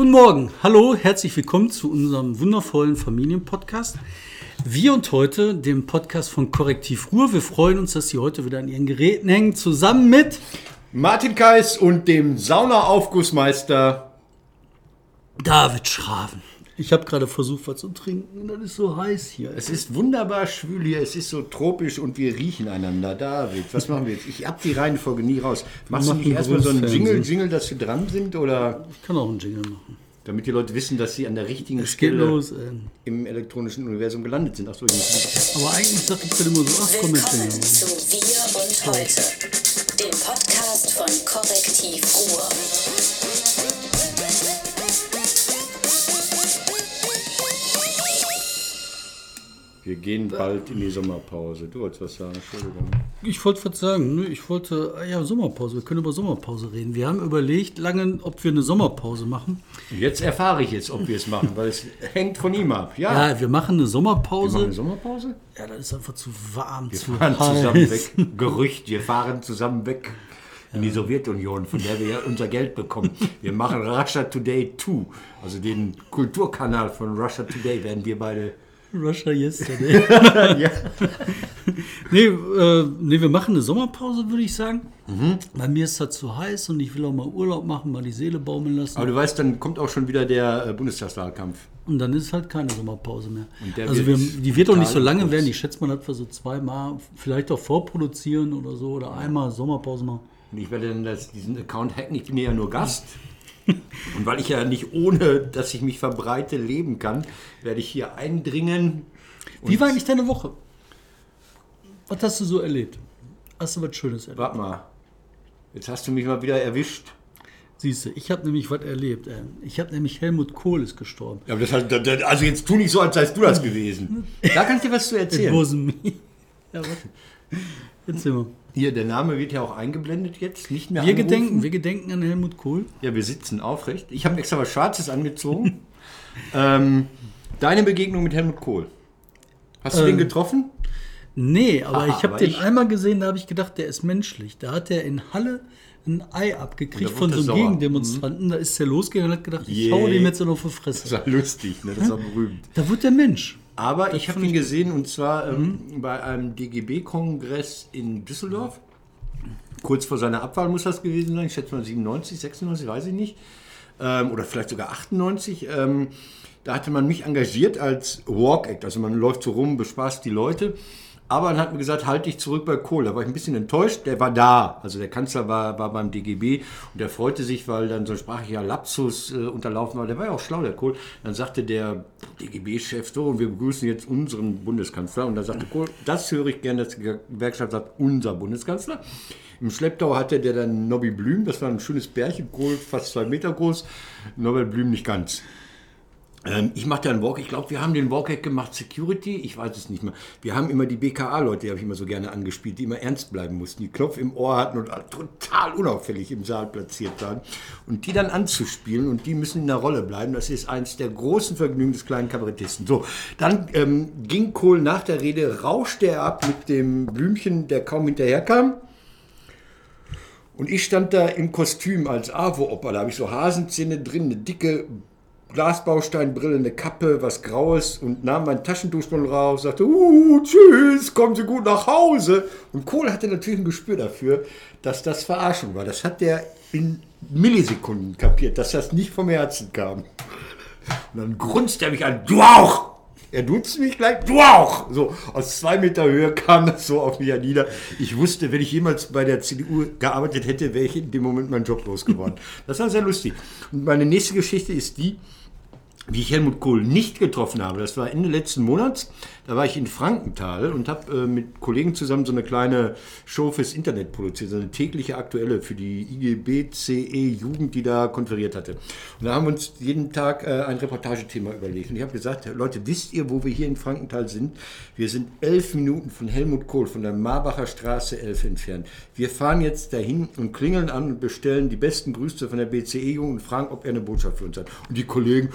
Guten Morgen, hallo, herzlich willkommen zu unserem wundervollen Familienpodcast. Wir und heute dem Podcast von Korrektiv Ruhr. Wir freuen uns, dass Sie heute wieder an Ihren Geräten hängen, zusammen mit Martin Kais und dem Saunaaufgussmeister David Schraven. Ich habe gerade versucht, was zu trinken. Das ist so heiß hier. Es ist wunderbar schwül hier, es ist so tropisch und wir riechen einander. David, was machen wir jetzt? Ich hab die Reihenfolge nie raus. Machst du machen nicht erstmal so einen. Jingle, Jingle, dass wir dran sind? Oder Ich kann auch einen Jingle machen. damit die Leute wissen, dass sie an der richtigen Es Stelle los. Ey. im elektronischen Universum gelandet sind? Achso, ich muss Aber eigentlich sag ich dann immer so, ach komm, Willkommen zu Wir und Heute, dem Podcast von Korrektiv Ruhr. Wir gehen bald in die Sommerpause. Du wolltest was sagen, Entschuldigung. Ich wollte was sagen. ne? Ich wollte, ah ja, Sommerpause. Wir können über Sommerpause reden. Wir haben überlegt lange, ob wir eine Sommerpause machen. Jetzt erfahre ich jetzt, ob wir es machen, weil es hängt von ihm ab. Ja, Ja, wir machen eine wir Sommerpause. machen eine Sommerpause? Ja, das ist einfach zu warm, Wir zu fahren heiß. zusammen weg. Gerücht, wir fahren zusammen weg in die Sowjetunion, von der wir ja unser Geld bekommen. Wir machen Russia Today 2, also den Kulturkanal von Russia Today werden wir beide. Russia yesterday. ja. nee, äh, nee, wir machen eine Sommerpause, würde ich sagen. Mhm. Bei mir ist das zu heiß und ich will auch mal Urlaub machen, mal die Seele baumeln lassen. Aber du weißt, dann kommt auch schon wieder der äh, Bundestagswahlkampf. Und dann ist halt keine Sommerpause mehr. Und der Also wird wir, die wird auch nicht so lange kurz. werden. Ich schätze mal, dass wir so zweimal, vielleicht auch vorproduzieren oder so, oder einmal Sommerpause machen. Und ich werde dann das, diesen Account hacken, ich bin ja nur Gast. Und weil ich ja nicht ohne, dass ich mich verbreite, leben kann, werde ich hier eindringen. Wie war eigentlich deine Woche? Was hast du so erlebt? Hast du was Schönes erlebt? Warte mal, jetzt hast du mich mal wieder erwischt. Siehst du, ich habe nämlich was erlebt. Ey. Ich habe nämlich Helmut Kohl ist gestorben. Ja, aber das, das, also jetzt tu nicht so, als seist du das gewesen. Da kann ich dir was zu It erzählen. wasn't me. Ja, was? Erzähl mal. Hier, der Name wird ja auch eingeblendet jetzt, nicht mehr Wir anrufen. gedenken, wir gedenken an Helmut Kohl. Ja, wir sitzen aufrecht. Ich habe extra was Schwarzes angezogen. ähm, deine Begegnung mit Helmut Kohl. Hast du Ähm, den getroffen? Nee, aber Aha, ich habe den ich- einmal gesehen, da habe ich gedacht, der ist menschlich. Da hat er in Halle ein Ei abgekriegt von so er einem. Gegendemonstranten. Da ist der losgegangen und hat gedacht, ich Yeah. hau dem jetzt noch auf die Das Fresse. war lustig, ne? das war berühmt. Da wird der Mensch. Aber ich habe ihn gesehen und zwar ähm, Mhm. bei einem DGB-Kongress in Düsseldorf. Kurz vor seiner Abwahl muss das gewesen sein. Ich schätze mal 97, 96, weiß ich nicht. Ähm, oder vielleicht sogar 98. Ähm, da hatte man mich engagiert als Walk-Act. Also man läuft so rum, bespaßt die Leute. Aber dann hat mir gesagt, halt dich zurück bei Kohl. Da war ich ein bisschen enttäuscht. Der war da. Also der Kanzler war, war beim DGB und der freute sich, weil dann so ein sprachlicher Lapsus äh, unterlaufen war. Der war ja auch schlau, der Kohl. Dann sagte der DGB-Chef so, und wir begrüßen jetzt unseren Bundeskanzler. Und da sagte Kohl, das höre ich gerne, dass die Gewerkschaft sagt, unser Bundeskanzler. Im Schlepptau hatte der dann Nobby Blüm, das war ein schönes Bärchen, Kohl fast zwei Meter groß, Norbert Blüm nicht ganz. Ähm, ich mache da einen Walk. Ich glaube, wir haben den Walk gemacht, Security. Ich weiß es nicht mehr. Wir haben immer die BKA-Leute, die habe ich immer so gerne angespielt, die immer ernst bleiben mussten, die Knopf im Ohr hatten und total unauffällig im Saal platziert waren. Und die dann anzuspielen und die müssen in der Rolle bleiben. Das ist eins der großen Vergnügen des kleinen Kabarettisten. So, dann ähm, ging Kohl nach der Rede, rauschte er ab mit dem Blümchen, der kaum hinterherkam. Und ich stand da im Kostüm als AWO-Opa. Da habe ich so Hasenzähne drin, eine dicke Glasbausteinbrille, eine Kappe, was Graues und nahm mein Taschentuchspul raus, sagte, uh, tschüss, kommen Sie gut nach Hause. Und Kohl hatte natürlich ein Gespür dafür, dass das Verarschung war. Das hat der in Millisekunden kapiert, dass das nicht vom Herzen kam. Und dann grunzt er mich an, du auch! Er duzt mich gleich, du auch! So, aus zwei Meter Höhe kam das so auf mich nieder. Ich wusste, wenn ich jemals bei der CDU gearbeitet hätte, wäre ich in dem Moment meinen Job losgeworden. Das war sehr lustig. Und meine nächste Geschichte ist die, wie ich Helmut Kohl nicht getroffen habe. Das war Ende letzten Monats. Da war ich in Frankenthal und habe äh, mit Kollegen zusammen so eine kleine Show fürs Internet produziert, so eine tägliche aktuelle für die IGB-CE Jugend, die da konferiert hatte. Und da haben wir uns jeden Tag äh, ein Reportagethema überlegt. Und ich habe gesagt, Leute, wisst ihr, wo wir hier in Frankenthal sind? Wir sind elf Minuten von Helmut Kohl, von der Marbacher Straße 11 entfernt. Wir fahren jetzt dahin und klingeln an und bestellen die besten Grüße von der BCE-Jugend und fragen, ob er eine Botschaft für uns hat. Und die Kollegen,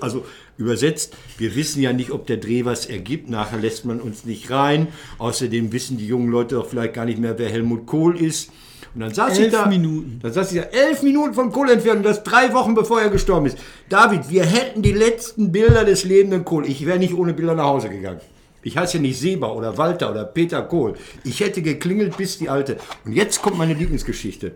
also übersetzt, wir wissen ja nicht, ob der Dreh was ergibt. Nachher lässt man uns nicht rein. Außerdem wissen die jungen Leute doch vielleicht gar nicht mehr, wer Helmut Kohl ist. Und dann saß Elf ich da. Minuten. Dann saß ich da elf Minuten von Kohl entfernt und das drei Wochen bevor er gestorben ist. David, wir hätten die letzten Bilder des lebenden Kohl. Ich wäre nicht ohne Bilder nach Hause gegangen. Ich heiße ja nicht Seba oder Walter oder Peter Kohl. Ich hätte geklingelt bis die alte. Und jetzt kommt meine Lieblingsgeschichte.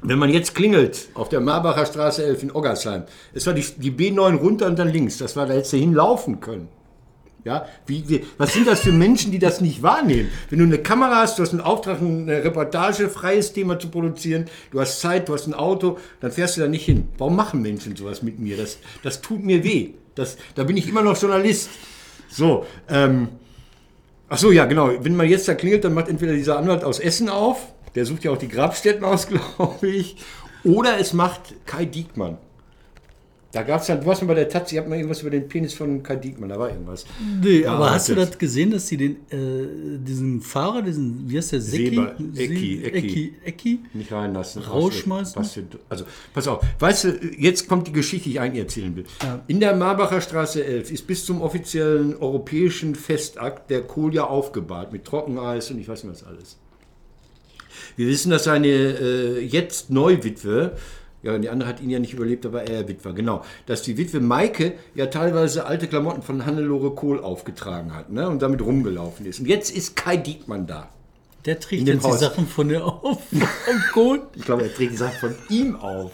Wenn man jetzt klingelt auf der Marbacher Straße 11 in Oggersheim, es war die, die B9 runter und dann links, das war, da hättest du hinlaufen können. Ja, wie, wie, was sind das für Menschen, die das nicht wahrnehmen? Wenn du eine Kamera hast, du hast einen Auftrag, eine Reportage, freies Thema zu produzieren, du hast Zeit, du hast ein Auto, dann fährst du da nicht hin. Warum machen Menschen sowas mit mir? Das, das tut mir weh. Das, da bin ich immer noch Journalist. So, ähm, ach so, ja, genau. Wenn man jetzt da klingelt, dann macht entweder dieser Anwalt aus Essen auf, der sucht ja auch die Grabstätten aus, glaube ich, oder es macht Kai Diekmann. Da gab es dann, du warst mal bei der Taz, ich habe mal irgendwas über den Penis von Kai Diekmann, da war irgendwas. Nee, Ja, aber hast du das- gesehen, dass sie den, äh, diesen Fahrer, diesen, wie heißt der, Seki? Seba- Se- Ecki, Ecki. Ecki, Ecki? Nicht reinlassen. Rausschmeißen? Also, pass auf. Weißt du, jetzt kommt die Geschichte, die ich eigentlich erzählen will. Ja. In der Marbacher Straße 11 ist bis zum offiziellen europäischen Festakt der Kohl ja aufgebahrt mit Trockeneis und ich weiß nicht was alles. Wir wissen, dass seine äh, jetzt Neuwitwe, ja, die andere hat ihn ja nicht überlebt, aber er Witwer, genau, dass die Witwe Maike ja teilweise alte Klamotten von Hannelore Kohl aufgetragen hat ne, und damit rumgelaufen ist. Und jetzt ist Kai Diekmann da. Der trägt jetzt die Haus. Sachen von der auf vom Kohl. Ich glaube, er trägt die Sachen von ihm auf.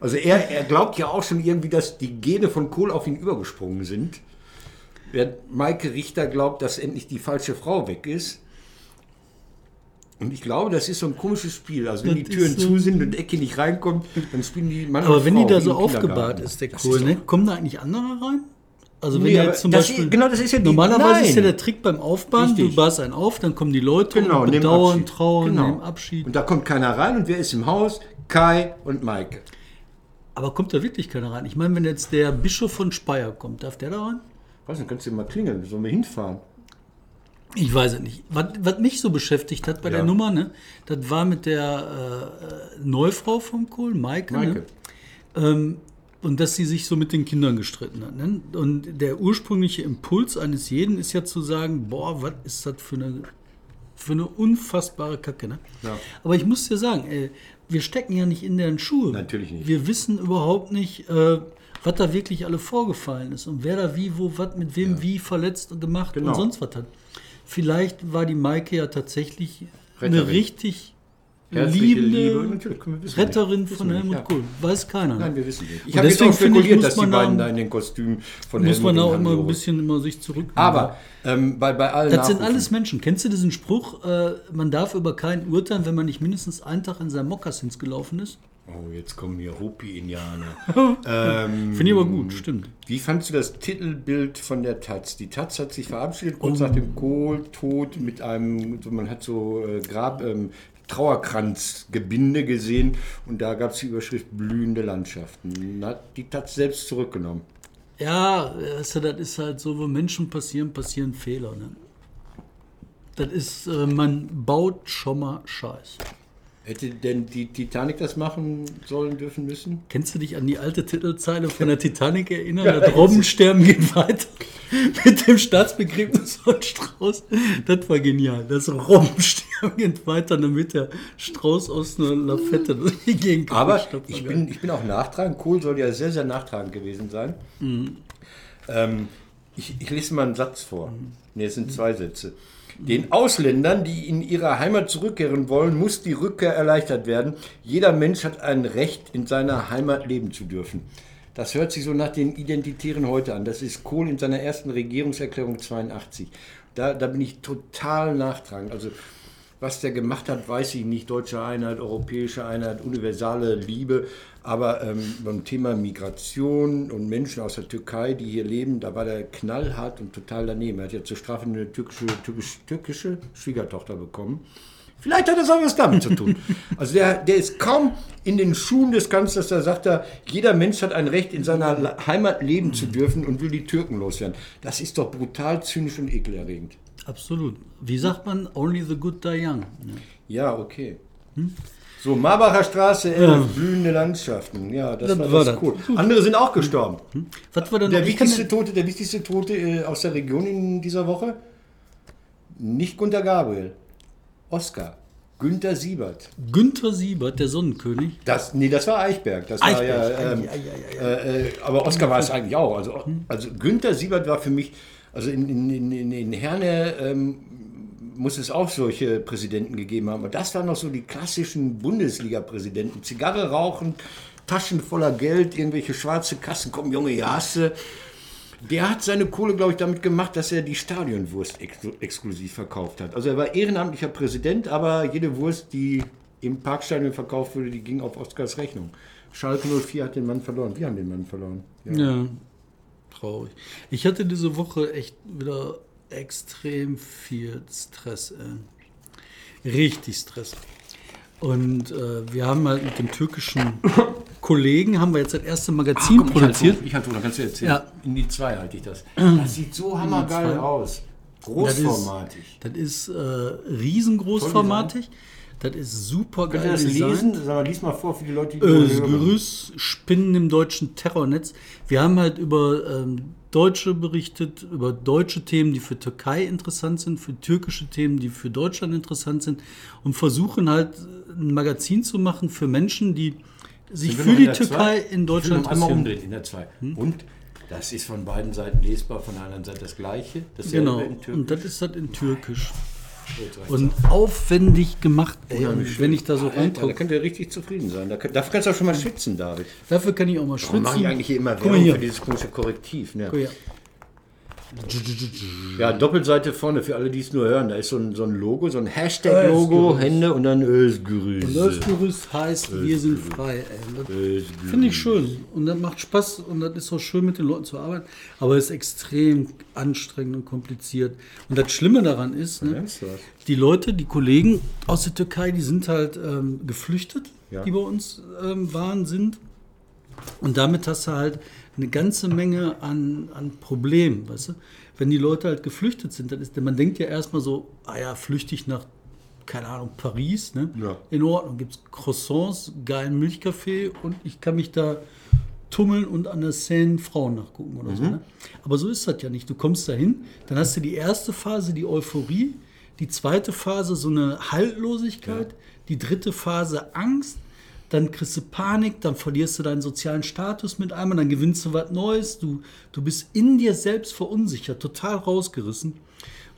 Also er, er glaubt ja auch schon irgendwie, dass die Gene von Kohl auf ihn übergesprungen sind. Während Maike Richter glaubt, dass endlich die falsche Frau weg ist. Und ich glaube, das ist so ein komisches Spiel. Also wenn Das die Türen zu sind und Ecke nicht reinkommt, dann spielen die Mann Aber wenn Frau die da so aufgebahrt ist, der Kohl, ne? kommen da eigentlich andere rein? Also wenn Nee, jetzt zum Beispiel. ist- genau, das ist ja die- Normalerweise ist ja nein. der Trick beim Aufbauen, Richtig. du baust einen auf, dann kommen die Leute Genau, und bedauern, trauern, Genau. nehmen Abschied. Und da kommt keiner rein und wer ist im Haus? Kai und Maike. Aber kommt da wirklich keiner rein? Ich meine, wenn jetzt der Bischof von Speyer kommt, darf der da rein? Was, dann kannst du mal klingeln, sollen wir hinfahren? Ich weiß es nicht. Was, was mich so beschäftigt hat bei Ja. der Nummer, ne, das war mit der äh, äh, Neufrau vom Kohl, Maike. Maike. Ne? Ähm, und dass sie sich so mit den Kindern gestritten hat. Ne? Und der ursprüngliche Impuls eines jeden ist ja zu sagen, boah, was ist das für eine, für eine unfassbare Kacke. Ne? Ja. Aber ich muss dir sagen, ey, wir stecken ja nicht in deren Schuhe. Natürlich nicht. Wir wissen überhaupt nicht, äh, was da wirklich alle vorgefallen ist und wer da wie, wo, was mit wem wie verletzt und gemacht Genau. und sonst was hat. Vielleicht war die Maike ja tatsächlich eine Retterin. richtig Herzliche liebende Liebe. Retterin nicht. Von Helmut nicht, ja. Kohl. Weiß keiner. Nein, wir wissen nicht. Ich habe jetzt deswegen auch finde ich, spekuliert, dass die beiden da- in den Kostümen von muss man Helmut auch immer ein bisschen immer sich zurück. Aber ähm, bei, bei allen das sind alles Menschen. Kennst du diesen Spruch, äh, man darf über keinen urteilen, wenn man nicht mindestens einen Tag in seinem Mokassins gelaufen ist? Oh, jetzt kommen hier Hopi-Indianer. ähm, Finde ich aber gut, stimmt. Wie fandst du das Titelbild von der Taz? Die Taz hat sich verabschiedet Oh. kurz nach dem Kohl-Tod mit einem, man hat so äh, Grab, ähm, Trauerkranzgebinde gesehen und da gab es die Überschrift blühende Landschaften. Hat die Taz selbst zurückgenommen. Ja, du, das ist halt so, wo Menschen passieren, passieren Fehler. Ne? Das ist, äh, man baut schon mal Scheiß. Hätte denn die Titanic das machen sollen dürfen müssen? Kennst du dich an die alte Titelzeile von der Titanic erinnern? das Robbensterben geht weiter mit dem Staatsbegräbnis von Strauß. Das war genial. Das Robbensterben geht weiter, damit der Strauß aus einer Lafette durch die Gegend Aber ich bin, ich bin auch nachtragend. Kohl soll ja sehr, sehr nachtragend gewesen sein. Ähm, ich, ich lese mal einen Satz vor. Ne, es sind zwei Sätze. Den Ausländern, die in ihre Heimat zurückkehren wollen, muss die Rückkehr erleichtert werden. Jeder Mensch hat ein Recht, in seiner Heimat leben zu dürfen. Das hört sich so nach den Identitären heute an. Das ist Kohl in seiner ersten Regierungserklärung 82. Da, da bin ich total nachtragend. Also was der gemacht hat, weiß ich nicht. Deutsche Einheit, europäische Einheit, universale Liebe. Aber ähm, beim Thema Migration und Menschen aus der Türkei, die hier leben, da war der knallhart und total daneben. Er hat ja zur Strafe eine türkische, türkisch, türkische Schwiegertochter bekommen. Vielleicht hat das auch was damit zu tun. Also der, der ist kaum in den Schuhen des Kanzlers, da sagt er, jeder Mensch hat ein Recht, in seiner Heimat leben zu dürfen und will die Türken loswerden. Das ist doch brutal zynisch und ekelerregend. Absolut. Wie sagt man? Only the good die young. Ja, okay. So, Marbacher Straße, 11, blühende Landschaften. Ja, das, Das war, war das cool. Andere sind auch gestorben. Was war denn Der wichtigste Tote, der wichtigste Tote äh, aus der Region in dieser Woche? Nicht Gunter Gabriel. Oscar. Günther Siebert. Günther Siebert, der Sonnenkönig. Das, nee, das war Eichberg. Das war Eichberg, ja, ähm, ei, ei, ei, Äh, aber Oscar war es eigentlich auch. Also, also Günther Siebert war für mich, also in, in, in, in, in Herne ähm, muss es auch solche Präsidenten gegeben haben. Aber das waren noch so die klassischen Bundesliga-Präsidenten. Zigarre rauchen, Taschen voller Geld, irgendwelche schwarze Kassen. Komm, Junge, ja, hast du. Der hat seine Kohle, glaube ich, damit gemacht, dass er die Stadionwurst ex exklusiv verkauft hat. Also er war ehrenamtlicher Präsident, aber jede Wurst, die im Parkstadion verkauft wurde, die ging auf Oscars Rechnung. Schalke 04 hat den Mann verloren. Wir haben den Mann verloren. Ja, traurig. Ich hatte diese Woche echt wieder extrem viel Stress. Ey. Richtig Stress. Und äh, wir haben halt mit dem türkischen Kollegen, haben wir jetzt das erste Magazin Komm, ich halt produziert. Ich halte hoch, dann kannst du erzählen. Ja. In die 2 halte ich das. Das sieht so hammergeil zwei. aus. Das Großformatig. ist, das ist äh, riesengroßformatig. Das ist super Könnt ihr geil das lesen? Sag mal, lies mal vor für die Leute, die Äh, das. Gerüst Spinnen im deutschen Terrornetz. Wir haben halt über ähm, Deutsche berichtet, über deutsche Themen, die für Türkei interessant sind, für türkische Themen, die für Deutschland interessant sind und versuchen halt ein Magazin zu machen für Menschen, die sich für die Türkei zwei? in Deutschland einmal interessieren. umdrehen in der 2. Und das ist von beiden Seiten lesbar, von der anderen Seite das gleiche. Genau, und das ist halt in Türkisch. Und aufwendig gemacht, ey. Und wenn ich da so Alter, da reingucke. könnt ihr richtig zufrieden sein. Da, dafür kannst du auch schon mal schwitzen, David. Dafür kann ich auch mal Warum mache ich schwitzen. eigentlich hier immer Werbung für dieses komische Korrektiv? Ne? Ja, Doppelseite vorne, für alle, die es nur hören. Da ist so ein, so ein Logo, so ein Hashtag-Logo, Özgürüz. Hände und dann Özgürüz. Gerüst heißt, wir sind frei. Özgürüz. Finde ich schön. Und das macht Spaß und das ist auch schön, mit den Leuten zu arbeiten. Aber es ist extrem anstrengend und kompliziert. Und das Schlimme daran ist, ne, die Leute, die Kollegen aus der Türkei, die sind halt ähm, geflüchtet, Ja. die bei uns ähm, waren, sind. Und damit hast du halt eine ganze Menge an, an Problemen, weißt du? Wenn die Leute halt geflüchtet sind, dann ist, man denkt ja erstmal so, ah ja, flüchte ich nach, keine Ahnung, Paris, ne? Ja. In Ordnung, gibt es Croissants, geilen Milchkaffee und ich kann mich da tummeln und an der Seine Frauen nachgucken oder so. Ne? Aber so ist das ja nicht. Du kommst dahin, dann hast du die erste Phase, die Euphorie, die zweite Phase so eine Haltlosigkeit, die dritte Phase Angst, dann kriegst du Panik, dann verlierst du deinen sozialen Status mit einmal, dann gewinnst du was Neues, du, du bist in dir selbst verunsichert, total rausgerissen.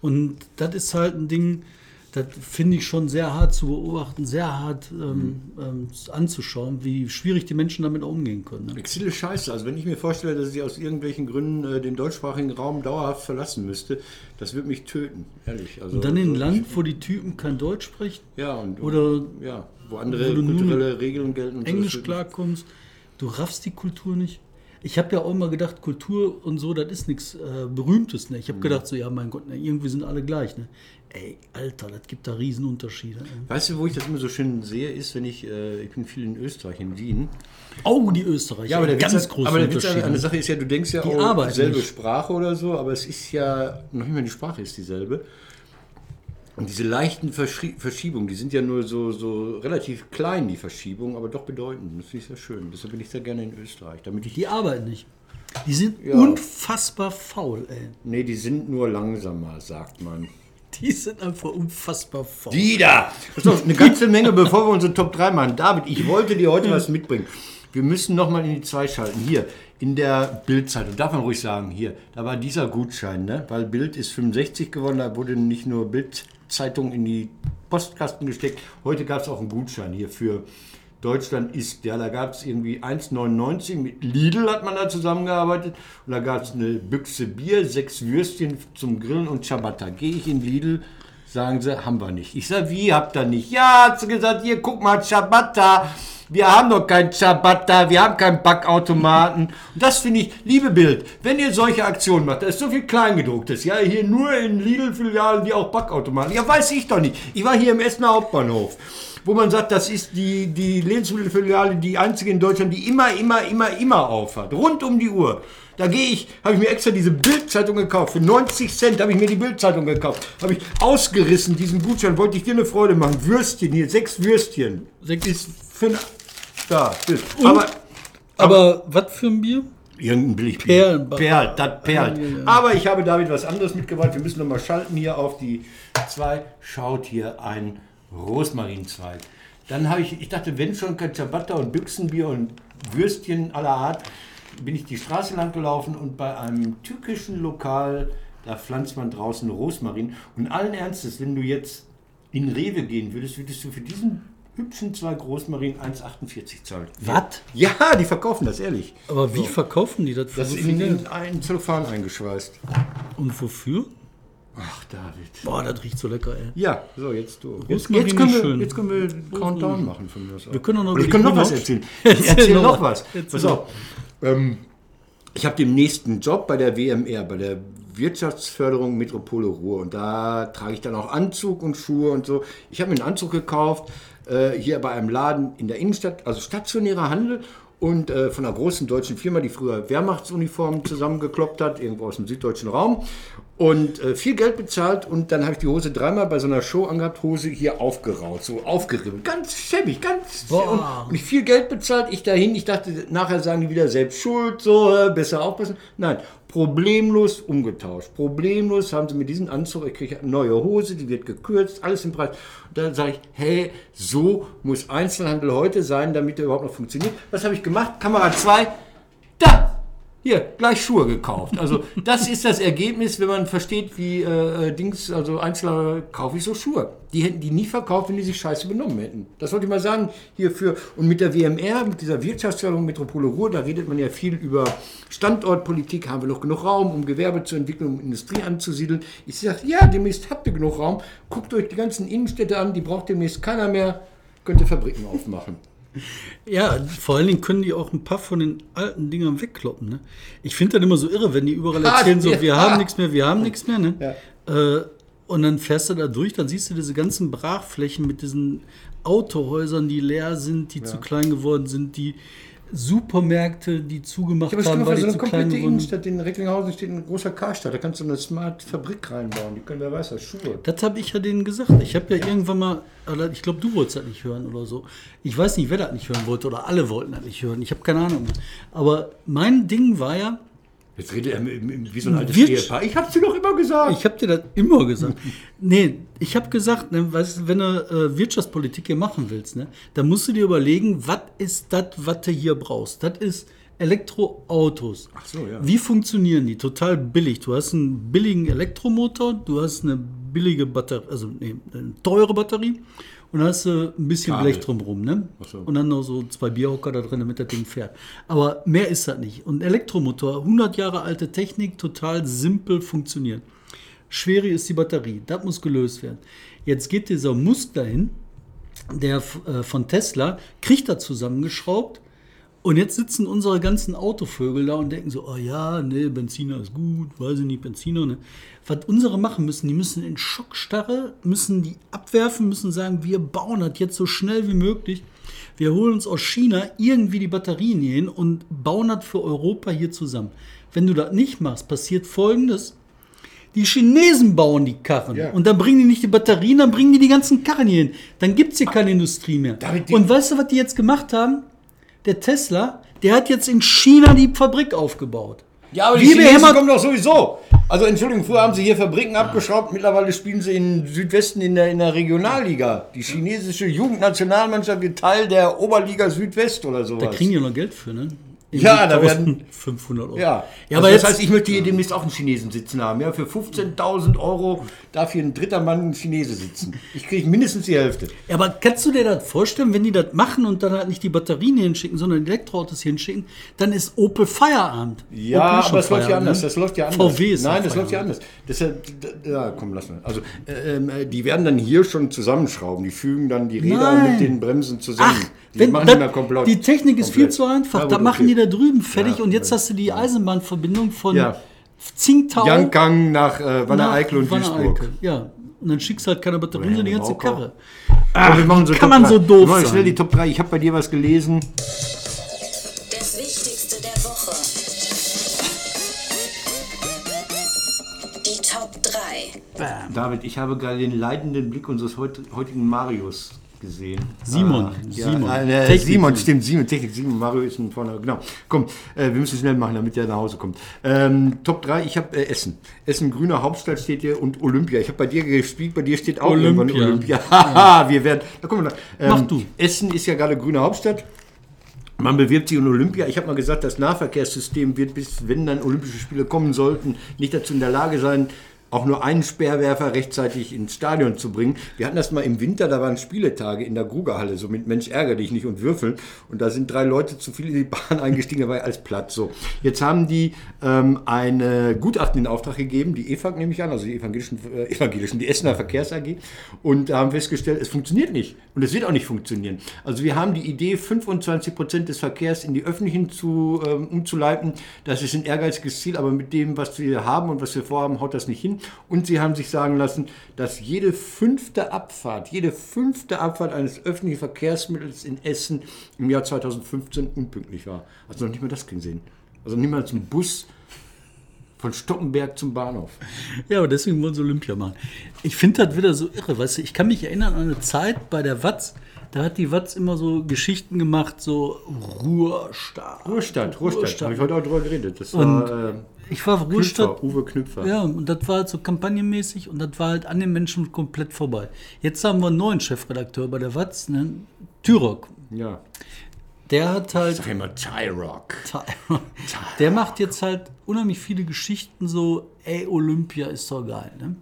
Und das ist halt ein Ding, das finde ich schon sehr hart zu beobachten, sehr hart ähm, ähm, anzuschauen, wie schwierig die Menschen damit umgehen können. Ne? Exil ist scheiße. Also wenn ich mir vorstelle, dass ich aus irgendwelchen Gründen äh, den deutschsprachigen Raum dauerhaft verlassen müsste, das würde mich töten, ehrlich. Also, Und dann in ein Land, wo die Typen kein Deutsch sprechen, Ja, und, Oder ja, wo andere wo kulturelle Regeln gelten. Und so, Englisch klarkommst, du raffst die Kultur nicht. Ich habe ja auch immer gedacht, Kultur und so, das ist nichts äh, Berühmtes. Ne? Ich Mhm. habe gedacht, so, ja, mein Gott, ne, irgendwie sind alle gleich. Ne? Ey, Alter, das gibt da Riesenunterschiede. Ey. Weißt du, wo ich das immer so schön sehe, ist, wenn ich, äh, ich bin viel in Österreich, in Wien. Oh, die Österreicher, Ja, aber der ganz Witz, große aber der Witz an Unterschiede. der Sache ist ja, du denkst ja Die auch arbeiten selbe nicht. Sprache oder so, aber es ist ja, noch nicht mal die Sprache ist dieselbe. Und diese leichten Verschi Verschiebungen, die sind ja nur so, so relativ klein, die Verschiebungen, aber doch bedeutend. Das finde ich sehr schön. Deshalb bin ich sehr gerne in Österreich. Damit ich, Die arbeiten nicht. Die sind Ja. unfassbar faul, ey. nee, die sind nur langsamer, sagt man. Die sind einfach unfassbar faul. Die da! Pass auf, eine ganze Menge, bevor wir unsere Top 3 machen. David, ich wollte dir heute was mitbringen. Wir müssen nochmal in die 2 schalten. Hier, in der Bildzeitung. Darf man ruhig sagen, hier, da war dieser Gutschein, ne? Weil Bild ist 65 geworden, da wurde nicht nur Bildzeitung in die Postkasten gesteckt. Heute gab es auch einen Gutschein hier für Deutschland ist. Ja, da gab es irgendwie 1,99. Mit Lidl hat man da zusammengearbeitet. Und da gab es eine Büchse Bier, sechs Würstchen zum Grillen und Ciabatta. Gehe ich in Lidl, sagen sie, haben wir nicht. Ich sage, wie habt ihr nicht? Ja, hat sie gesagt, hier, guck mal, Ciabatta. Wir haben doch kein Ciabatta, wir haben keinen Backautomaten. Und das finde ich, liebe Bild, wenn ihr solche Aktionen macht, da ist so viel Kleingedrucktes, ja, hier nur in Lidl-Filialen, die auch Backautomaten. Ja, weiß ich doch nicht. Ich war hier im Essener Hauptbahnhof wo man sagt, das ist die, die Lebensmittelfiliale, die einzige in Deutschland, die immer, immer, immer, immer auf hat. Rund um die Uhr. Da gehe ich, habe ich mir extra diese Bildzeitung gekauft. Für 90 Cent habe ich mir die Bildzeitung gekauft. Habe ich ausgerissen, diesen Gutschein, wollte ich dir eine Freude machen. Würstchen hier, sechs Würstchen. Sechs. Ist für da, ist. Aber Aber was für ein Bier? Irgendein Billigbier. Perlenbach. Perlt, das perlt. Ja, ja, ja. Aber ich habe David was anderes mitgebracht. Wir müssen nochmal schalten hier auf die 2. Schaut hier ein Rosmarinzweig. Dann habe ich, ich dachte, wenn schon kein Ciabatta und Büchsenbier und Würstchen aller Art, bin ich die Straße lang gelaufen und bei einem türkischen Lokal, da pflanzt man draußen Rosmarin. Und allen Ernstes, wenn du jetzt in Rewe gehen würdest, würdest du für diesen hübschen Zweig Rosmarin 1,48 zahlen. Was? Ja, die verkaufen das, ehrlich. Aber wie verkaufen die das für Das so ist in, in einen Zellophan eingeschweißt. Und wofür? Ach, David. Boah, das riecht so lecker, ey. Ja, so, jetzt du. Jetzt, jetzt, können, wir, schön. jetzt können wir einen Countdown machen von mir aus. Wir können noch ich kann noch was erzählen. Erzähl Ich erzähl noch was. Pass auf. Ähm, ich habe den nächsten Job bei der WMR, bei der Wirtschaftsförderung Metropole Ruhr. Und da trage ich dann auch Anzug und Schuhe und so. Ich habe mir einen Anzug gekauft, äh, hier bei einem Laden in der Innenstadt, also stationärer Handel. Und äh, von einer großen deutschen Firma, die früher Wehrmachtsuniformen zusammengekloppt hat, irgendwo aus dem süddeutschen Raum. Und äh, viel Geld bezahlt und dann habe ich die Hose dreimal bei so einer Show angehabt, Hose hier aufgeraut, so aufgeribbelt. Ganz schäbig, ganz Boah. und, und ich viel Geld bezahlt, ich dahin, ich dachte, nachher sagen die wieder selbst schuld, so, äh, besser aufpassen. Nein, problemlos umgetauscht. Problemlos haben sie mir diesen Anzug, ich kriege eine neue Hose, die wird gekürzt, alles im Preis. Und dann sage ich, hey, so muss Einzelhandel heute sein, damit der überhaupt noch funktioniert. Was habe ich gemacht? Kamera 2, da! Hier, gleich Schuhe gekauft. Also das ist das Ergebnis, wenn man versteht, wie äh, äh, Dings, also Einzelner kaufe ich so Schuhe. Die hätten die nie verkauft, wenn die sich scheiße benommen hätten. Das wollte ich mal sagen hierfür. Und mit der WMR, mit dieser Wirtschaftsförderung Metropole Ruhr, da redet man ja viel über Standortpolitik. Haben wir noch genug Raum, um Gewerbe zu entwickeln, um Industrie anzusiedeln? Ich sage, ja, demnächst habt ihr genug Raum. Guckt euch die ganzen Innenstädte an, die braucht demnächst keiner mehr. Könnt ihr Fabriken aufmachen. Ja, vor allen Dingen können die auch ein paar von den alten Dingern wegkloppen. Ne? Ich finde das immer so irre, wenn die überall erzählen, so, ja. wir haben nichts mehr, wir haben nichts mehr. Ne? Ja. Äh, und dann fährst du da durch, dann siehst du diese ganzen Brachflächen mit diesen Autohäusern, die leer sind, die zu klein geworden sind, die Supermärkte, die zugemacht Ja, aber haben, weil so die eine zu klein sind. Innenstadt, in Recklinghausen steht ein großer Karstadt, da kannst du eine Smart-Fabrik reinbauen, die können, wer weiß was, Schuhe. Das habe ich ja denen gesagt. Ich habe ja, irgendwann mal, ich glaube, du wolltest das nicht hören oder so. Ich weiß nicht, wer das nicht hören wollte oder alle wollten das nicht hören. Ich habe keine Ahnung. Aber mein Ding war ja, Jetzt redet er wie so ein altes Wirtsch- Ehepaar. Ich hab's dir doch immer gesagt. ich habe dir das immer gesagt. Nee, ich habe gesagt, ne, weißt, wenn du äh, Wirtschaftspolitik hier machen willst, ne, dann musst du dir überlegen, was ist das, was du hier brauchst. Das ist Elektroautos. Ach so, ja. Wie funktionieren die? Total billig. Du hast einen billigen Elektromotor, du hast eine billige Batterie, also nee, eine teure Batterie und dann hast du ein bisschen Kabel. Blech drumherum, ne? So. Und dann noch so zwei Bierhocker da drin, damit das Ding fährt. Aber mehr ist das nicht. Und ein Elektromotor, 100 Jahre alte Technik, total simpel funktioniert. Schwere ist die Batterie, das muss gelöst werden. Jetzt geht dieser Musk dahin, der äh, von Tesla, kriegt das zusammengeschraubt und jetzt sitzen unsere ganzen Autovögel da und denken so, oh ja, nee, Benziner ist gut, weiß ich nicht, Benziner, ne? Was unsere machen müssen, die müssen in Schockstarre, müssen die abwerfen, müssen sagen, wir bauen das jetzt so schnell wie möglich. Wir holen uns aus China irgendwie die Batterien hier hin und bauen das für Europa hier zusammen. Wenn du das nicht machst, passiert Folgendes. Die Chinesen bauen die Karren Ja. und dann bringen die nicht die Batterien, dann bringen die die ganzen Karren hier hin. Dann gibt es hier keine Industrie mehr. Und weißt du, was die jetzt gemacht haben? Der Tesla, der hat jetzt in China die Fabrik aufgebaut. Ja, aber Wie die Chinesen behämmert- kommen doch sowieso. Also Entschuldigung, früher haben sie hier Fabriken abgeschraubt, mittlerweile spielen sie in Südwesten in der, in der Regionalliga. Die chinesische Jugendnationalmannschaft wird Teil der Oberliga Südwest oder sowas. Da kriegen die noch Geld für, ne? Ja, da werden- 500 Euro. ja, ja also aber das jetzt, heißt, ich möchte hier demnächst auch einen Chinesen sitzen haben. Ja, für 15.000 Euro darf hier ein dritter Mann ein Chinese sitzen. Ich kriege mindestens die Hälfte. Ja, aber kannst du dir das vorstellen, wenn die das machen und dann halt nicht die Batterien hinschicken, sondern Elektroautos hinschicken, dann ist Opel Feierabend. Ja, Opel aber das läuft ja anders. ne? Das läuft ja anders. VW ist Nein, das läuft ja anders. Deshalb, d- ja, komm, lass mal. Also, äh, ähm, äh, die werden dann hier schon zusammenschrauben. Die fügen dann die Räder Nein. mit den Bremsen zusammen. Ach, die machen das, die mal komplett. die Technik ist viel komplett. zu einfach. Ja, da machen die da drüben fertig Ja, und jetzt ja. hast du die Eisenbahnverbindung von Ja. Tsingtao Yankang nach äh, nach Wanne-Eickel und Wanne-Eickel. Duisburg. Ja, und dann schickst du halt keine Batterien, sondern die ganze Maukau. Karre. Ach, wir machen so kann Top man drei. so doof Wir machen sein? schnell die Top 3. Ich habe bei dir was gelesen. Das Wichtigste der Woche. Die Top 3. David, ich habe gerade den leidenden Blick unseres heut, heutigen Marius gesehen. Simon, Ah, ja, Simon. Ah, äh, Technik. Simon, stimmt, Simon, Technik, Simon, Mario ist ein vorne. Genau. Komm, äh, wir müssen schnell machen, damit der nach Hause kommt. Ähm, Top 3, ich habe äh, Essen. Essen, grüner Hauptstadt steht hier und Olympia. Ich habe bei dir gespielt, bei dir steht auch Olympia. irgendwann Olympia. Haha, wir werden. Da kommen wir noch. Ähm, Mach du. Essen ist ja gerade grüne Hauptstadt. Man bewirbt sich um Olympia. Ich habe mal gesagt, das Nahverkehrssystem wird bis, wenn dann Olympische Spiele kommen sollten, nicht dazu in der Lage sein, auch nur einen Speerwerfer rechtzeitig ins Stadion zu bringen. Wir hatten das mal im Winter, da waren Spieletage in der Grugerhalle, so mit Mensch ärgere dich nicht und Würfeln. Und da sind drei Leute zu viel in die Bahn eingestiegen, dabei als Platz. So, jetzt haben die ähm, eine Gutachten in Auftrag gegeben, die EFAG nehme ich an, also die evangelischen, äh, evangelischen die Essener Verkehrs AG, und haben festgestellt, es funktioniert nicht. Und es wird auch nicht funktionieren. Also wir haben die Idee, 25 Prozent des Verkehrs in die öffentlichen zu, ähm, umzuleiten. Das ist ein ehrgeiziges Ziel, aber mit dem, was wir haben und was wir vorhaben, haut das nicht hin. Und sie haben sich sagen lassen, dass jede fünfte Abfahrt, jede fünfte Abfahrt eines öffentlichen Verkehrsmittels in Essen im Jahr 2015 unpünktlich war. Also noch nicht mal das kriegen sehen. Also mal zum Bus von Stoppenberg zum Bahnhof. Ja, aber deswegen wollen sie Olympia machen. Ich finde das wieder so irre, weißt du, ich kann mich erinnern an eine Zeit bei der Watz, da hat die Watz immer so Geschichten gemacht, so Ruhrstadt. Ruhestand, Ruhestand. Habe ich heute auch drüber geredet. Das Und war äh, Ich war. Knüpfer, Uwe Knüpfer. Ja, und das war halt so kampagnenmäßig und das war halt an den Menschen komplett vorbei. Jetzt haben wir einen neuen Chefredakteur bei der Watz, ne? Tyrok. ja. Der hat halt. Sag immer Tyrock. Der macht jetzt halt unheimlich viele Geschichten so, ey, Olympia ist doch geil. Ne?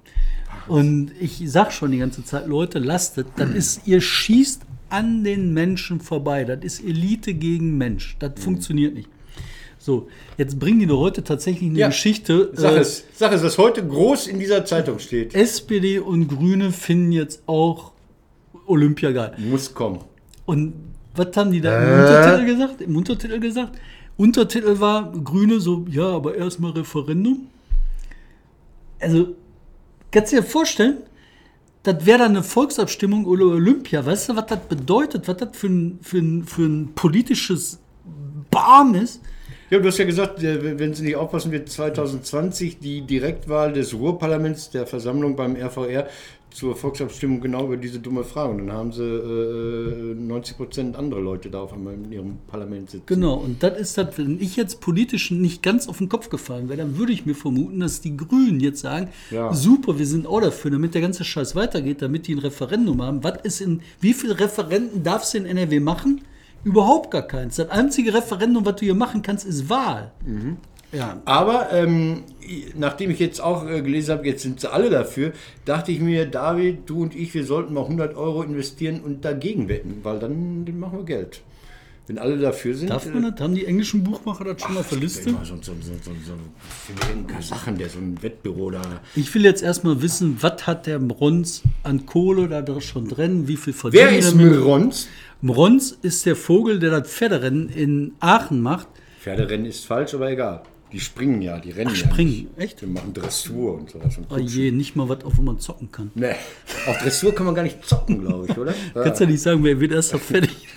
Und ich sag schon die ganze Zeit, Leute, lastet, das ist, ihr schießt an den Menschen vorbei. Das ist Elite gegen Mensch. Das funktioniert nicht. So, jetzt bringen die doch heute tatsächlich eine Ja, Geschichte. Sag äh, es, sag es, was heute groß in dieser Zeitung steht. SPD und Grüne finden jetzt auch Olympia geil. Muss kommen. Und was haben die da im Untertitel gesagt? Im Untertitel gesagt? Untertitel war Grüne so, ja, aber erstmal Referendum. Also, kannst du dir vorstellen, das wäre dann eine Volksabstimmung oder Olympia. Weißt du, was das bedeutet? Was das für ein, für ein, für ein politisches Barm ist? Ja, du hast ja gesagt, äh, wenn Sie nicht aufpassen, wird 2020 die Direktwahl des Ruhrparlaments, der Versammlung beim RVR, zur Volksabstimmung genau über diese dumme Frage. Und dann haben sie äh, 90 Prozent andere Leute da auf einmal in ihrem Parlament sitzen. Genau, und das ist das, wenn ich jetzt politisch nicht ganz auf den Kopf gefallen wäre, dann würde ich mir vermuten, dass die Grünen jetzt sagen, Ja. super, wir sind auch dafür, damit der ganze Scheiß weitergeht, damit die ein Referendum haben. Was ist in, wie viele Referenden darfst du in NRW machen? Überhaupt gar keins. Das einzige Referendum, was du hier machen kannst, ist Wahl. Ja. Aber ähm, nachdem ich jetzt auch äh, gelesen habe, jetzt sind sie alle dafür, dachte ich mir, David, du und ich, wir sollten mal 100 Euro investieren und dagegen wetten, weil dann machen wir Geld. Wenn alle dafür sind. Darf man das? Haben die englischen Buchmacher das schon mal auf der äh, Liste? Immer so, so, so, so, so für irgendeinen Sachen, der so ein Wettbüro da. Ich will jetzt erstmal wissen, was hat der Mrons an Kohle da schon drin? Wie viel verdient Wer er ist damit? Mirons? Mrons ist der Vogel, der das Pferderennen in Aachen macht. Pferderennen ist falsch, aber egal. Die springen ja, die rennen Ach, ja. springen, nicht. echt? Die machen Dressur und sowas. Und Oh je, nicht mal was, auf wo man zocken kann. nee, auf Dressur kann man gar nicht zocken, glaube ich, oder? Kannst ja nicht sagen, wer wird erst noch fertig.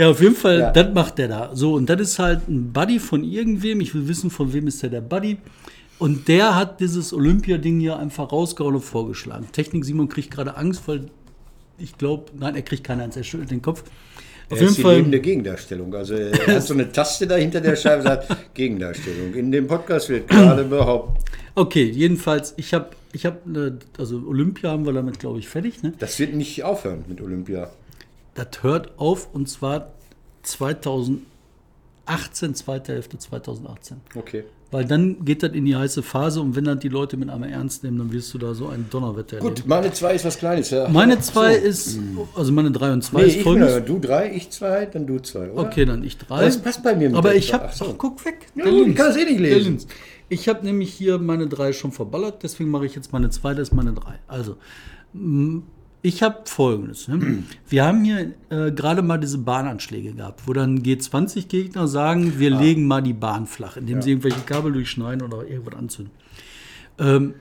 Ja, auf jeden Fall, Ja. das macht der da. So, und das ist halt ein Buddy von irgendwem. Ich will wissen, von wem ist der der Buddy. Und der hat dieses Olympia-Ding hier einfach rausgehauen und vorgeschlagen. Technik Simon kriegt gerade Angst, weil ich glaube, nein, er kriegt keine Angst, er schüttelt den Kopf. Auf Er jeden ist die Fall. lebende Gegendarstellung. Also er hat so eine Taste da hinter der Scheibe, sagt Gegendarstellung. In dem Podcast wird gerade behauptet, Okay, jedenfalls, ich habe, ich habe, also Olympia haben wir damit, glaube ich, fertig. Ne? das wird nicht aufhören mit Olympia. Das hört auf und zwar 2018, zweite Hälfte 2018. Okay. Weil dann geht das in die heiße Phase und wenn dann die Leute mit einmal ernst nehmen, dann wirst du da so ein Donnerwetter erleben. Gut, meine zwei ist was Kleines. Ja. Meine zwei so. ist, also meine drei und zwei Nee, ist ich folgendes. bin, du drei, ich zwei, dann du zwei, oder? Okay, dann ich drei. Das passt bei mir mit Aber ich habe, so. guck weg. Ja, der ich kann es eh nicht lesen. Ich habe nämlich hier meine drei schon verballert, deswegen mache ich jetzt meine zwei, das ist meine drei. Also, ich habe folgendes. Ne? Wir haben hier äh, gerade mal diese Bahnanschläge gehabt, wo dann G20-Gegner sagen, wir legen mal die Bahn flach, indem sie irgendwelche Kabel durchschneiden oder irgendwas anzünden. Ähm,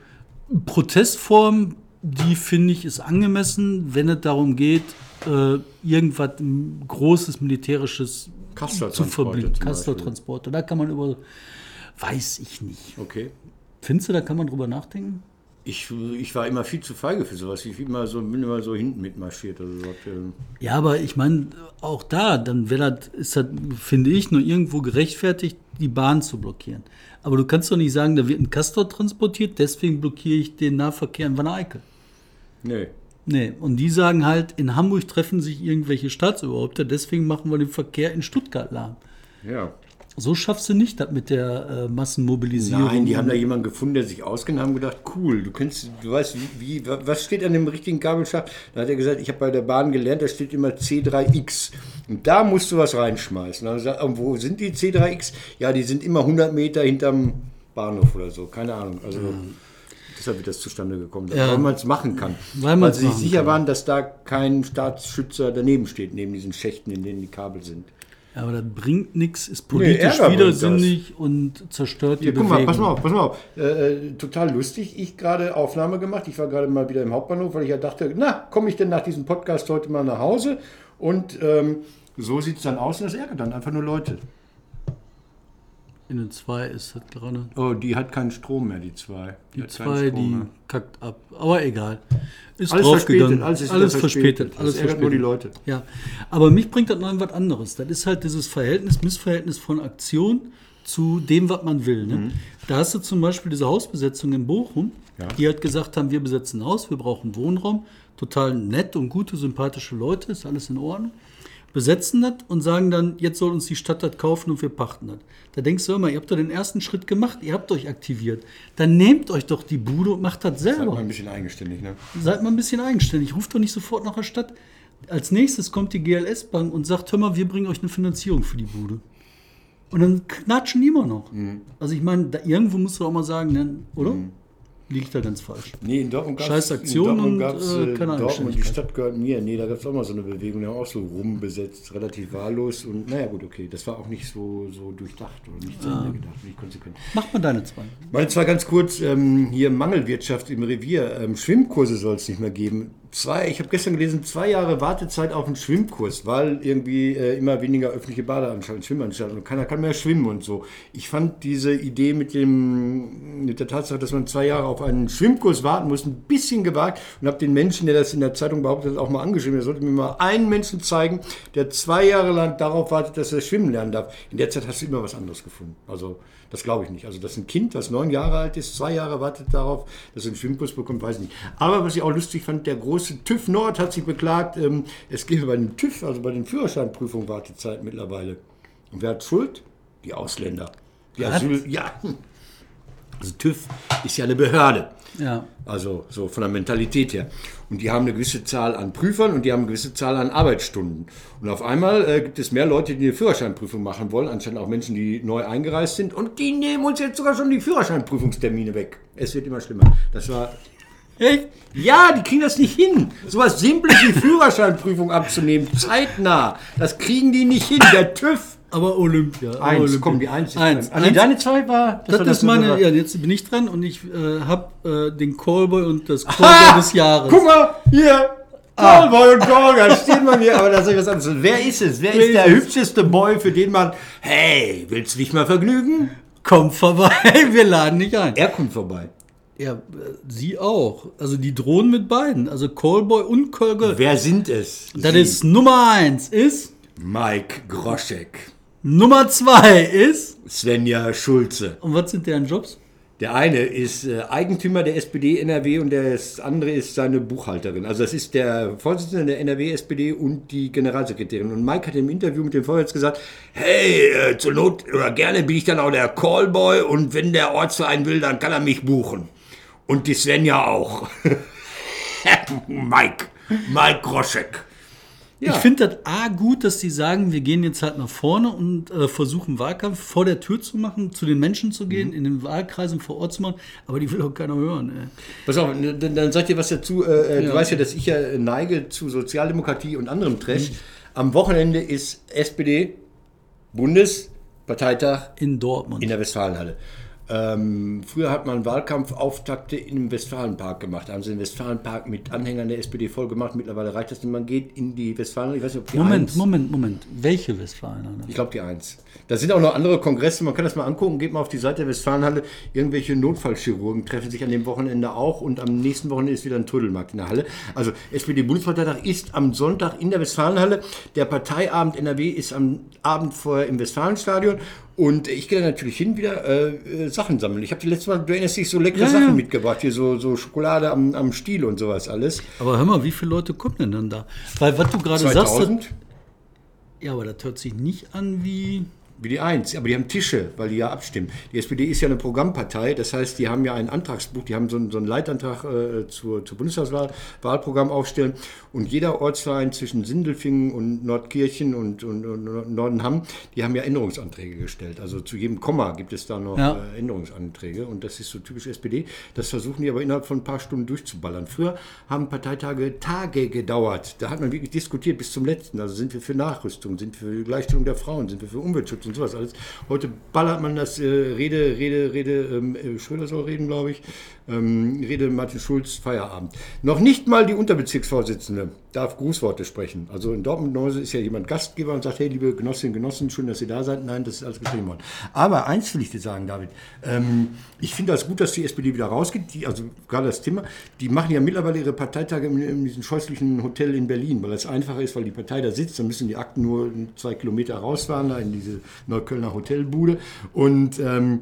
Protestform, die finde ich ist angemessen, wenn es darum geht, äh, irgendwas großes militärisches zu zum Kassler-Transporte. Da kann man über, weiß ich nicht. Okay. Findest du, da kann man drüber nachdenken? Ich, ich war immer viel zu feige für sowas. Ich immer so, bin immer so hinten mitmarschiert. Oder so. Ähm, Ja, aber ich meine, auch da, dann wäre das, ist das, finde ich, nur irgendwo gerechtfertigt, die Bahn zu blockieren. Aber du kannst doch nicht sagen, da wird ein Castor transportiert, deswegen blockiere ich den Nahverkehr in Wanne-Eickel. Nee. Nee, und die sagen halt, in Hamburg treffen sich irgendwelche Staatsoberhäupter, deswegen machen wir den Verkehr in Stuttgart lahm. Ja. So schaffst du nicht das mit der äh, Massenmobilisierung. Nein, die haben da jemanden gefunden, der sich auskennt, haben gedacht, cool, du kennst, du weißt, wie, wie, was steht an dem richtigen Kabelschacht? Da hat er gesagt, ich habe bei der Bahn gelernt, da steht immer C3X. Und da musst du was reinschmeißen. Dann gesagt, und wo sind die C3X? Ja, die sind immer 100 Meter hinterm Bahnhof oder so, keine Ahnung. Also deshalb wird das zustande gekommen, Ja. weil man es machen kann. Weil man's sie sich sicher kann. waren, dass da kein Staatsschützer daneben steht, neben diesen Schächten, in denen die Kabel sind. Ja, aber das bringt nichts, ist Nee, politisch uns widersinnig und zerstört die Hier, guck Bewegung. mal, pass mal auf, pass mal auf. Äh, äh, total lustig. Ich gerade Aufnahme gemacht. Ich war gerade mal wieder im Hauptbahnhof, weil ich ja dachte, na, komme ich denn nach diesem Podcast heute mal nach Hause? Und ähm, so sieht es dann aus und das ärgert dann einfach nur Leute. In den zwei ist das gerade. Oh, die hat keinen Strom mehr, die zwei. Die keinen zwei, die mehr. kackt ab. Aber egal. Ist Alles draufgegangen. verspätet, alles ist alles verspätet. verspätet. Alles Das ärgert verspätet. nur die Leute. Ja, aber mich bringt das noch was anderes. Das ist halt dieses Verhältnis, Missverhältnis von Aktion zu dem, was man will. Ne? Da hast du zum Beispiel diese Hausbesetzung in Bochum, Mhm. Ja. die halt gesagt haben, wir besetzen ein Haus, wir brauchen Wohnraum. Total nett und gute, sympathische Leute, ist alles in Ordnung. Besetzen das und sagen dann, jetzt soll uns die Stadt das kaufen und wir pachten das. Da denkst du immer, ihr habt doch den ersten Schritt gemacht, ihr habt euch aktiviert. Dann nehmt euch doch die Bude und macht das Seid selber. mal ein bisschen eigenständig, ne? Seid mal ein bisschen eigenständig. Ruft doch nicht sofort nach der Stadt. Als nächstes kommt die GLS-Bank und sagt, hör mal, wir bringen euch eine Finanzierung für die Bude. Und dann knatschen die immer noch. Mhm. Also ich meine, da, irgendwo musst du auch mal sagen, ne, oder? Liegt da ganz falsch. Nee, in Dortmund gab es Aktion und, gab's, äh, äh, keine Dortmund, die. Stadt gehört mir. Nee, da gab es auch mal so eine Bewegung, die haben auch so rumbesetzt, relativ wahllos. Und naja, gut, okay, das war auch nicht so, so durchdacht oder nicht zu Ende gedacht, nicht konsequent. Mach mal deine zwei. Meine zwar ganz kurz, ähm, hier Mangelwirtschaft im Revier, ähm, Schwimmkurse soll es nicht mehr geben. Zwei, ich habe gestern gelesen, zwei Jahre Wartezeit auf einen Schwimmkurs, weil irgendwie äh, immer weniger öffentliche Badeanstalten, Schwimmanstalten und keiner kann mehr schwimmen und so. Ich fand diese Idee mit, dem, mit der Tatsache, dass man zwei Jahre auf einen Schwimmkurs warten muss, ein bisschen gewagt und habe den Menschen, der das in der Zeitung behauptet hat, auch mal angeschrieben. Er sollte mir mal einen Menschen zeigen, der zwei Jahre lang darauf wartet, dass er schwimmen lernen darf. In der Zeit hast du immer was anderes gefunden. Also das glaube ich nicht. Also dass ein Kind, das neun Jahre alt ist, zwei Jahre wartet darauf, dass er einen Schwimmkurs bekommt, weiß ich nicht. Aber was ich auch lustig fand, der große TÜV Nord hat sich beklagt, ähm, es gebe bei den TÜV, also bei den Führerscheinprüfungen Wartezeit mittlerweile. Und wer hat Schuld? Die Ausländer. Die Asyl, ja. Also TÜV ist ja eine Behörde. Ja. Also so von der Mentalität her. Und die haben eine gewisse Zahl an Prüfern und die haben eine gewisse Zahl an Arbeitsstunden. Und auf einmal äh, gibt es mehr Leute, die eine Führerscheinprüfung machen wollen, anstatt auch Menschen, die neu eingereist sind. Und die nehmen uns jetzt sogar schon die Führerscheinprüfungstermine weg. Es wird immer schlimmer. Das war. Echt? Ja, die kriegen das nicht hin. So was Simples wie Führerscheinprüfung abzunehmen, zeitnah. Das kriegen die nicht hin. Der TÜV. Aber Olympia. aber Eins, Olympia. komm, die Eins. ist Eins. dran. Ah, nee, Eins. deine zwei war. Das, war ist meine, ja, jetzt bin ich dran und ich äh, habe äh, den Callboy und das Callboy des Jahres. Guck mal, hier. Callboy und Gorga stehen wir hier, aber das ist was anderes. Wer ist es? Wer ist der hübscheste Boy, für den man, hey, willst du dich mal vergnügen? Komm vorbei, wir laden dich ein. Er kommt vorbei. Ja, äh, sie auch. Also die drohen mit beiden. Also Callboy und Callgirl. Wer sind es? Das Sie. ist Nummer eins ist, Mike Groschek, Nummer zwei ist, Svenja Schulze. und was sind deren Jobs? Der eine ist äh, Eigentümer der SPD NRW und das andere ist seine Buchhalterin. Also das ist der Vorsitzende der NRW SPD und die Generalsekretärin. Und Mike hat im Interview mit dem Vorwärts gesagt, hey, äh, zur Not oder gerne bin ich dann auch der Callboy und wenn der Ortsverein will, dann kann er mich buchen. Und die Svenja auch. Mike, Mike Groschek. Ja. Ich finde das A gut, dass die sagen, wir gehen jetzt halt nach vorne und äh, versuchen Wahlkampf vor der Tür zu machen, zu den Menschen zu Mhm. gehen, in den Wahlkreisen vor Ort zu machen, aber die will auch keiner hören. Ey. Pass auf, dann, dann sag dir was dazu. Äh, äh, Ja. Du weißt ja, dass ich ja neige zu Sozialdemokratie und anderem Trash. Am Wochenende ist SPD Bundesparteitag In Dortmund. in der Westfalenhalle. Ähm, früher hat man Wahlkampfauftakte im Westfalenpark gemacht. Da haben sie den Westfalenpark mit Anhängern der SPD voll gemacht. Mittlerweile reicht das nicht. Man geht in die Westfalen, ich weiß nicht, ob die Moment, Eins- Moment, Moment. Welche Westfalenhalle? Ich glaube die Eins. Da sind auch noch andere Kongresse, man kann das mal angucken, geht mal auf die Seite der Westfalenhalle. Irgendwelche Notfallchirurgen treffen sich an dem Wochenende auch und am nächsten Wochenende ist wieder ein Trödelmarkt in der Halle. Also SPD-Bundesparteitag ist am Sonntag in der Westfalenhalle. Der Parteiabend NRW ist am Abend vorher im Westfalenstadion. Und ich gehe natürlich hin wieder äh, äh, Sachen sammeln. Ich habe die letzte Mal, du erinnerst dich, so leckere Ja, Sachen ja. mitgebracht. Hier so, so Schokolade am, am Stiel und sowas alles. Aber hör mal, wie viele Leute kommen denn dann da? Weil was du gerade sagst, 2000? das, ja, aber das hört sich nicht an wie. Wie die Eins, aber die haben Tische, weil die ja abstimmen. Die SPD ist ja eine Programmpartei, das heißt, die haben ja ein Antragsbuch, die haben so einen, so einen Leitantrag äh, zur, zur Bundestagswahl, Wahlprogramm aufstellen und jeder Ortsverein zwischen Sindelfingen und Nordkirchen und, und, und Nordenham, die haben ja Änderungsanträge gestellt. Also zu jedem Komma gibt es da noch Ja. äh, Änderungsanträge und das ist so typisch SPD. Das versuchen die aber innerhalb von ein paar Stunden durchzuballern. Früher haben Parteitage Tage gedauert. Da hat man wirklich diskutiert bis zum letzten. Also sind wir für Nachrüstung, sind wir für Gleichstellung der Frauen, sind wir für Umweltschutz und sowas alles. Heute ballert man das äh, Rede, Rede, Rede, ähm, äh, Schröder soll reden, glaube ich. Ähm, Rede Martin Schulz, Feierabend. Noch nicht mal die Unterbezirksvorsitzende darf Grußworte sprechen. Also in Dortmund-Neuse ist ja jemand Gastgeber und sagt, hey, liebe Genossinnen und Genossen, schön, dass ihr da seid. Nein, das ist alles geschrieben worden. Aber eins will ich dir sagen, David. Ähm, ich finde das gut, dass die SPD wieder rausgeht. Die, also gerade das Thema, die machen ja mittlerweile ihre Parteitage in, in diesem scheußlichen Hotel in Berlin, weil das einfacher ist, weil die Partei da sitzt. Dann müssen die Akten nur zwei Kilometer rausfahren, da in diese Neuköllner Hotelbude. Und ähm,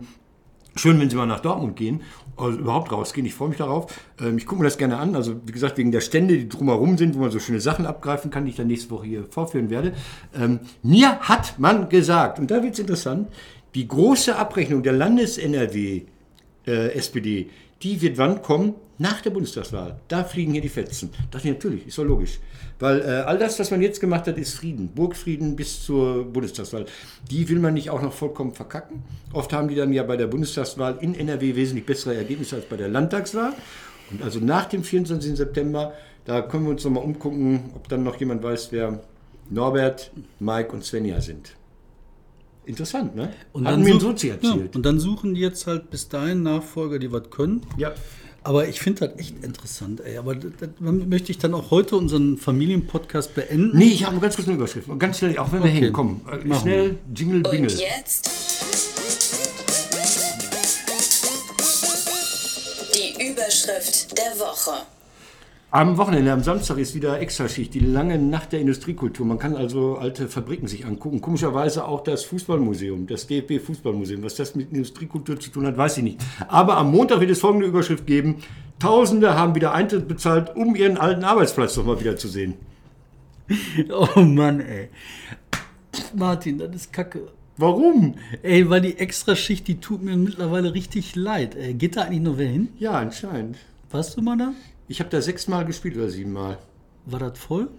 Schön, wenn Sie mal nach Dortmund gehen, also überhaupt rausgehen. Ich freue mich darauf. Ähm, ich gucke mir das gerne an. Also, wie gesagt, wegen der Stände, die drumherum sind, wo man so schöne Sachen abgreifen kann, die ich dann nächste Woche hier vorführen werde. Ähm, mir hat man gesagt, und da wird es interessant, die große Abrechnung der Landes-NRW äh, SPD, die wird wann kommen? Nach der Bundestagswahl. Da fliegen hier die Fetzen. dachte ich natürlich, ist doch logisch. Weil äh, all das, was man jetzt gemacht hat, ist Frieden. Burgfrieden bis zur Bundestagswahl. Die will man nicht auch noch vollkommen verkacken. Oft haben die dann ja bei der Bundestagswahl in NRW wesentlich bessere Ergebnisse als bei der Landtagswahl. Und also nach dem 24. September, da können wir uns nochmal umgucken, ob dann noch jemand weiß, wer Norbert, Mike und Svenja sind. Interessant, ne? Hatten mir ein such- Sozi ja, erzählt. und dann suchen die jetzt halt bis dahin Nachfolger, die was können. Ja. Aber ich finde das echt interessant, ey. Aber das, das möchte ich dann auch heute unseren Familienpodcast beenden. Nee, ich habe ganz kurz eine Überschrift. Und Ganz schnell, auch wenn wir Okay. hängen. Komm, äh, Machen schnell, Jingle, Und Bingle. jetzt die Überschrift der Woche. Am Wochenende, am Samstag ist wieder Extraschicht, die lange Nacht der Industriekultur. Man kann also alte Fabriken sich angucken. Komischerweise auch das Fußballmuseum, das DFB Fußballmuseum. Was das mit Industriekultur zu tun hat, weiß ich nicht. Aber am Montag wird es folgende Überschrift geben. Tausende haben wieder Eintritt bezahlt, um ihren alten Arbeitsplatz noch mal wieder zu sehen. Oh Mann, ey. Martin, das ist kacke. Warum? Ey, weil die Extraschicht, die tut mir mittlerweile richtig leid. Ey, geht da eigentlich noch wer hin? Ja, anscheinend. Warst du mal da? Ich habe da sechsmal gespielt oder siebenmal. War das voll?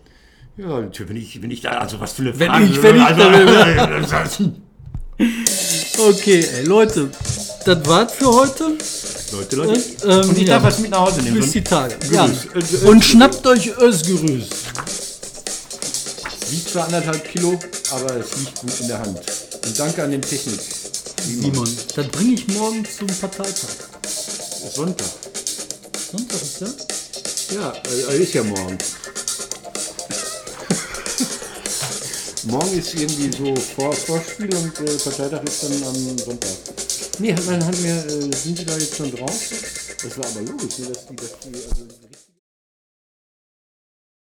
Ja, natürlich, wenn ich, wenn ich da, also was für eine Wenn Frage. ich- wenn ich also, also, Okay, ey, Leute, das war's für heute. Leute, Leute. Ähm, Und ich ja. darf was mit nach Hause nehmen. Bis die Tage. Ja. Und schnappt euch Özgerüß. Wiegt zwar anderthalb Kilo, aber es liegt gut in der Hand. Und danke an den Technik. Simon, das bringe ich morgen zum Parteitag. Ist Sonntag. Sonntag ist ja? Ja, äh, ist ja morgen. morgen ist irgendwie so Vor Vorspiel und äh, Parteitag ist dann am Sonntag. Nee, hat man hat mir, äh, sind die da jetzt schon drauf? Das war aber logisch, ne, dass die, dass die also